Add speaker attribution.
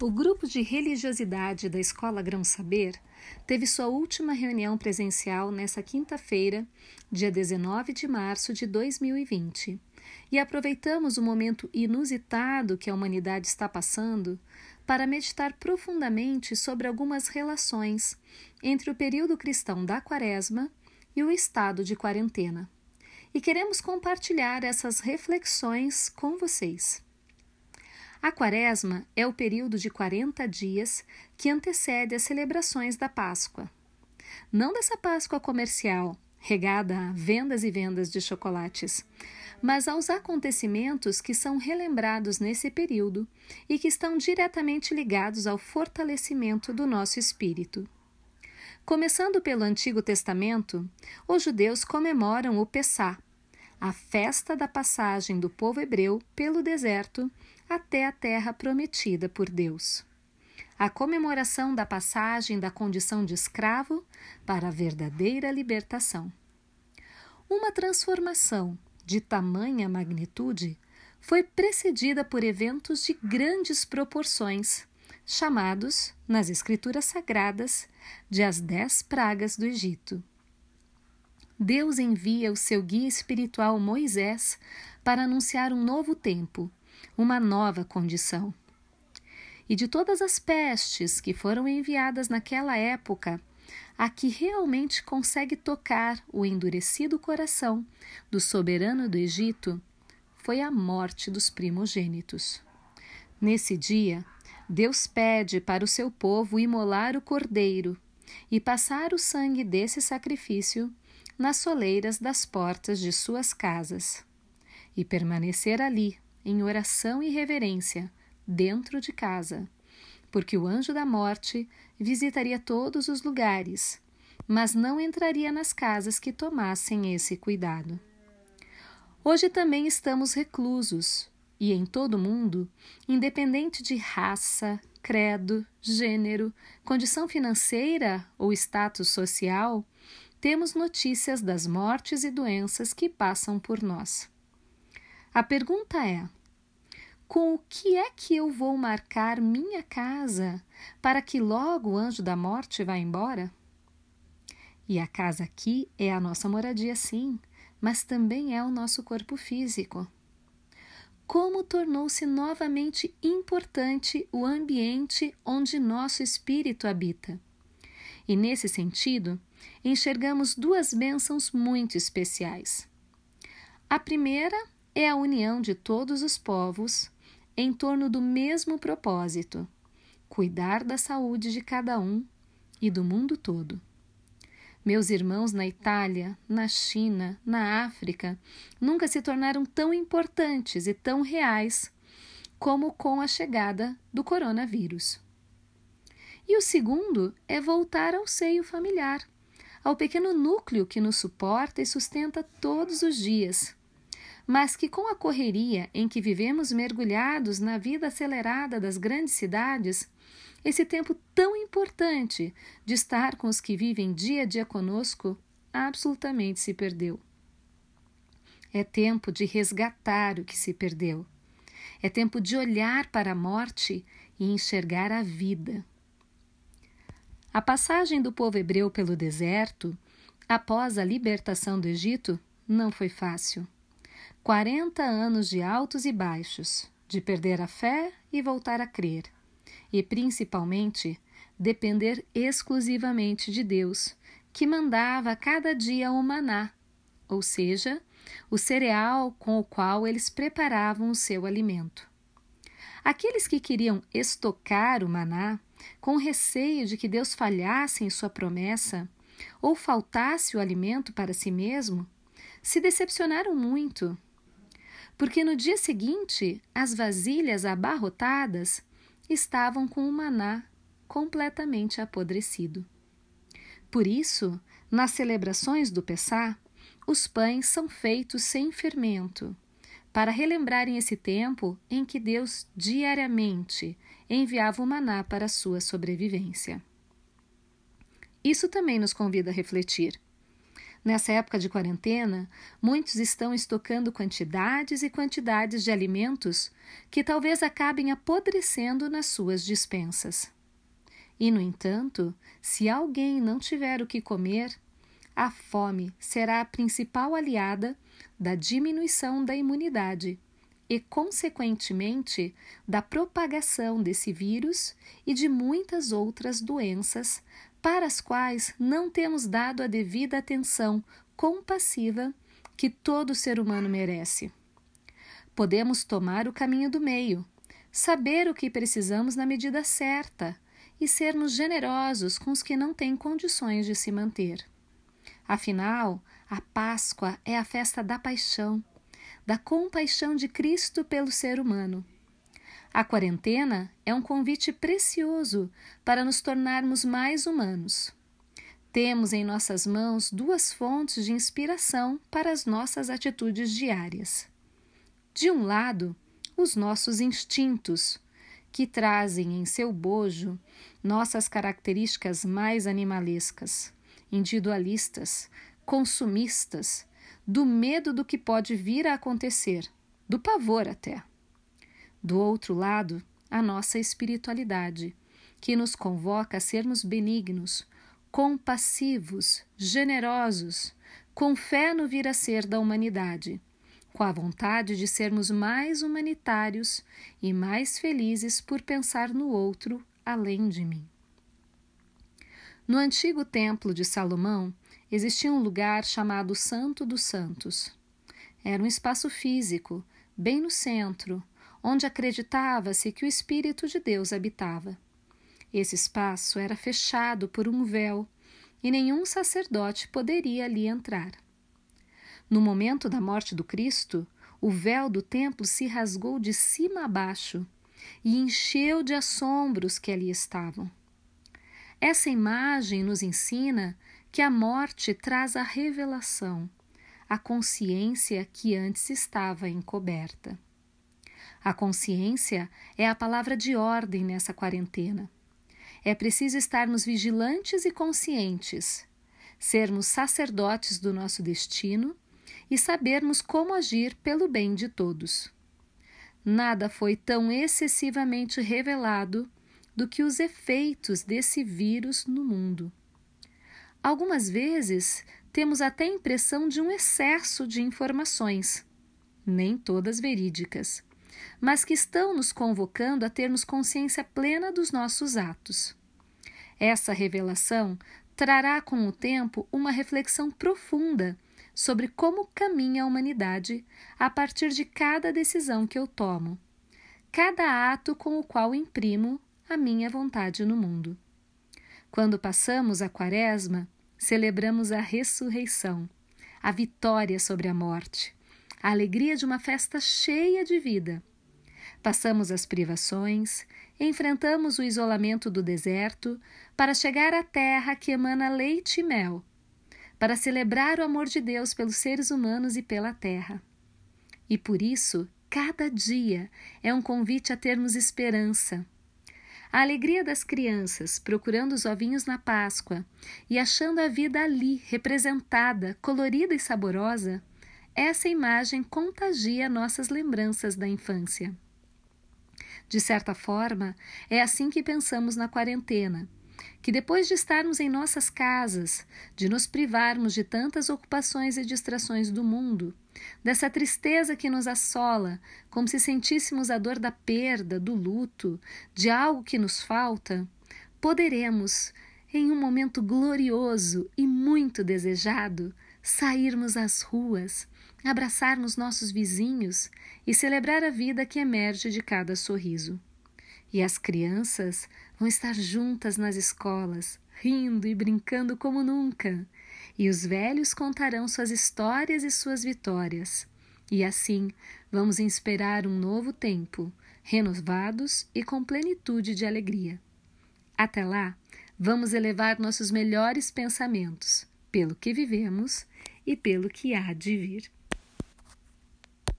Speaker 1: O grupo de religiosidade da Escola Grão Saber teve sua última reunião presencial nesta quinta-feira, dia 19 de março de 2020, e aproveitamos o momento inusitado que a humanidade está passando para meditar profundamente sobre algumas relações entre o período cristão da Quaresma e o estado de quarentena. E queremos compartilhar essas reflexões com vocês. A Quaresma é o período de 40 dias que antecede as celebrações da Páscoa. Não dessa Páscoa comercial, regada a vendas e vendas de chocolates, mas aos acontecimentos que são relembrados nesse período e que estão diretamente ligados ao fortalecimento do nosso espírito. Começando pelo Antigo Testamento, os judeus comemoram o Pessá, a festa da passagem do povo hebreu pelo deserto até a terra prometida por Deus. A comemoração da passagem da condição de escravo para a verdadeira libertação. Uma transformação de tamanha magnitude foi precedida por eventos de grandes proporções, chamados, nas Escrituras Sagradas, de as Dez Pragas do Egito. Deus envia o seu guia espiritual Moisés para anunciar um novo tempo, uma nova condição. E de todas as pestes que foram enviadas naquela época, a que realmente consegue tocar o endurecido coração do soberano do Egito foi a morte dos primogênitos. Nesse dia, Deus pede para o seu povo imolar o cordeiro e passar o sangue desse sacrifício nas soleiras das portas de suas casas e permanecer ali em oração e reverência, dentro de casa, porque o anjo da morte visitaria todos os lugares, mas não entraria nas casas que tomassem esse cuidado. Hoje também estamos reclusos, e em todo o mundo, independente de raça, credo, gênero, condição financeira ou status social, temos notícias das mortes e doenças que passam por nós. A pergunta é: com o que é que eu vou marcar minha casa para que logo o anjo da morte vá embora? E a casa aqui é a nossa moradia, sim, mas também é o nosso corpo físico. Como tornou-se novamente importante o ambiente onde nosso espírito habita. E nesse sentido, enxergamos duas bênçãos muito especiais. A primeira é a união de todos os povos em torno do mesmo propósito: cuidar da saúde de cada um e do mundo todo. Meus irmãos na Itália, na China, na África nunca se tornaram tão importantes e tão reais como com a chegada do coronavírus. E o segundo é voltar ao seio familiar, ao pequeno núcleo que nos suporta e sustenta todos os dias mas que com a correria em que vivemos mergulhados na vida acelerada das grandes cidades, esse tempo tão importante de estar com os que vivem dia a dia conosco absolutamente se perdeu. É tempo de resgatar o que se perdeu. É tempo de olhar para a morte e enxergar a vida. A passagem do povo hebreu pelo deserto, após a libertação do Egito, não foi fácil. 40 anos de altos e baixos, de perder a fé e voltar a crer, e principalmente depender exclusivamente de Deus, que mandava cada dia o maná, ou seja, o cereal com o qual eles preparavam o seu alimento. Aqueles que queriam estocar o maná, com receio de que Deus falhasse em sua promessa ou faltasse o alimento para si mesmo, se decepcionaram muito porque no dia seguinte as vasilhas abarrotadas estavam com o maná completamente apodrecido. Por isso, nas celebrações do Pessá, os pães são feitos sem fermento, para relembrarem esse tempo em que Deus diariamente enviava o maná para sua sobrevivência. Isso também nos convida a refletir. Nessa época de quarentena, muitos estão estocando quantidades e quantidades de alimentos que talvez acabem apodrecendo nas suas dispensas. E, no entanto, se alguém não tiver o que comer, a fome será a principal aliada da diminuição da imunidade e, consequentemente, da propagação desse vírus e de muitas outras doenças para as quais não temos dado a devida atenção compassiva que todo ser humano merece. Podemos tomar o caminho do meio, saber o que precisamos na medida certa e sermos generosos com os que não têm condições de se manter. Afinal, a Páscoa é a festa da paixão, da compaixão de Cristo pelo ser humano. A quarentena é um convite precioso para nos tornarmos mais humanos. Temos em nossas mãos duas fontes de inspiração para as nossas atitudes diárias. De um lado, os nossos instintos, que trazem em seu bojo nossas características mais animalescas, individualistas, consumistas, do medo do que pode vir a acontecer, do pavor até. Do outro lado, a nossa espiritualidade, que nos convoca a sermos benignos, compassivos, generosos, com fé no vir a ser da humanidade, com a vontade de sermos mais humanitários e mais felizes por pensar no outro além de mim. No antigo templo de Salomão, existia um lugar chamado Santo dos Santos. Era um espaço físico, bem no centro, onde acreditava-se que o Espírito de Deus habitava. Esse espaço era fechado por um véu e nenhum sacerdote poderia ali entrar. No momento da morte do Cristo, o véu do templo se rasgou de cima a baixo e encheu de assombros que ali estavam. Essa imagem nos ensina que a morte traz a revelação, a consciência que antes estava encoberta. A consciência é a palavra de ordem nessa quarentena. É preciso estarmos vigilantes e conscientes, sermos sacerdotes do nosso destino e sabermos como agir pelo bem de todos. Nada foi tão excessivamente revelado do que os efeitos desse vírus no mundo. Algumas vezes temos até a impressão de um excesso de informações, nem todas verídicas, mas que estão nos convocando a termos consciência plena dos nossos atos. Essa revelação trará com o tempo uma reflexão profunda sobre como caminha a humanidade a partir de cada decisão que eu tomo, cada ato com o qual imprimo a minha vontade no mundo. Quando passamos a Quaresma, celebramos a ressurreição, a vitória sobre a morte, a alegria de uma festa cheia de vida. Passamos as privações, enfrentamos o isolamento do deserto para chegar à terra que emana leite e mel, para celebrar o amor de Deus pelos seres humanos e pela terra. E por isso, cada dia é um convite a termos esperança a alegria das crianças procurando os ovinhos na Páscoa e achando a vida ali representada, colorida e saborosa, essa imagem contagia nossas lembranças da infância. De certa forma, é assim que pensamos na quarentena que depois de estarmos em nossas casas, de nos privarmos de tantas ocupações e distrações do mundo, dessa tristeza que nos assola, como se sentíssemos a dor da perda, do luto, de algo que nos falta, poderemos, em um momento glorioso e muito desejado, sairmos às ruas, abraçarmos nossos vizinhos e celebrar a vida que emerge de cada sorriso. E as crianças vão estar juntas nas escolas, rindo e brincando como nunca. E os velhos contarão suas histórias e suas vitórias. E assim vamos inspirar um novo tempo, renovados e com plenitude de alegria. Até lá, vamos elevar nossos melhores pensamentos pelo que vivemos e pelo que há de vir.